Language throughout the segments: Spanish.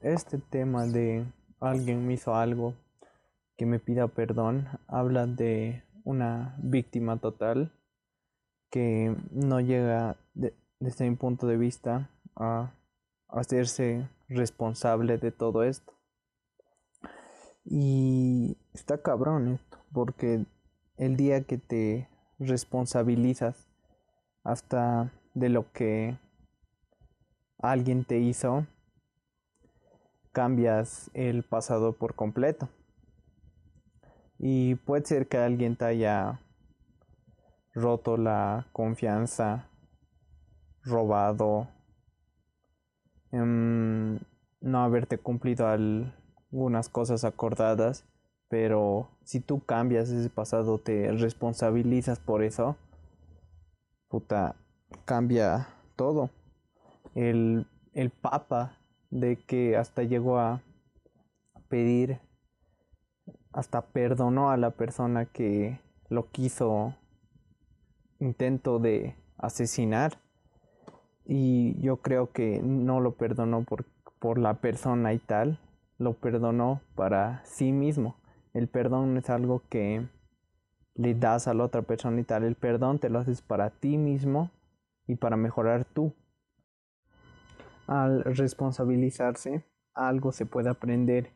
este tema de alguien me hizo algo que me pida perdón habla de una víctima total que no llega desde mi punto de vista a hacerse responsable de todo esto. Y está cabrón esto, porque el día que te responsabilizas hasta de lo que alguien te hizo, cambias el pasado por completo. Y puede ser que alguien te haya roto la confianza, robado, em, no haberte cumplido algunas cosas acordadas, pero si tú cambias ese pasado, te responsabilizas por eso, puta, cambia todo. El, el Papa de que hasta llegó a pedir, hasta perdonó a la persona que lo quiso intento de asesinar y yo creo que no lo perdonó por, por la persona y tal, lo perdonó para sí mismo. El perdón es algo que le das a la otra persona y tal, el perdón te lo haces para ti mismo y para mejorar tú. Al responsabilizarse, algo se puede aprender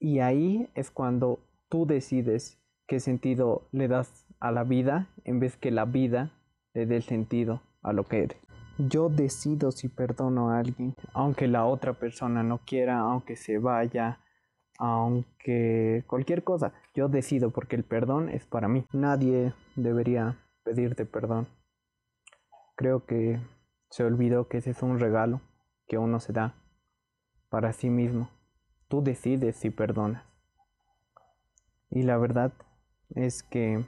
y ahí es cuando tú decides qué sentido le das a la vida en vez que la vida le dé el sentido a lo que eres. Yo decido si perdono a alguien, aunque la otra persona no quiera, aunque se vaya, aunque cualquier cosa. Yo decido porque el perdón es para mí. Nadie debería pedirte perdón. Creo que se olvidó que ese es un regalo que uno se da para sí mismo. Tú decides si perdonas. Y la verdad es que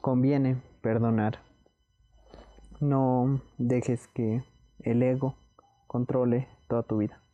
conviene perdonar. No dejes que el ego controle toda tu vida.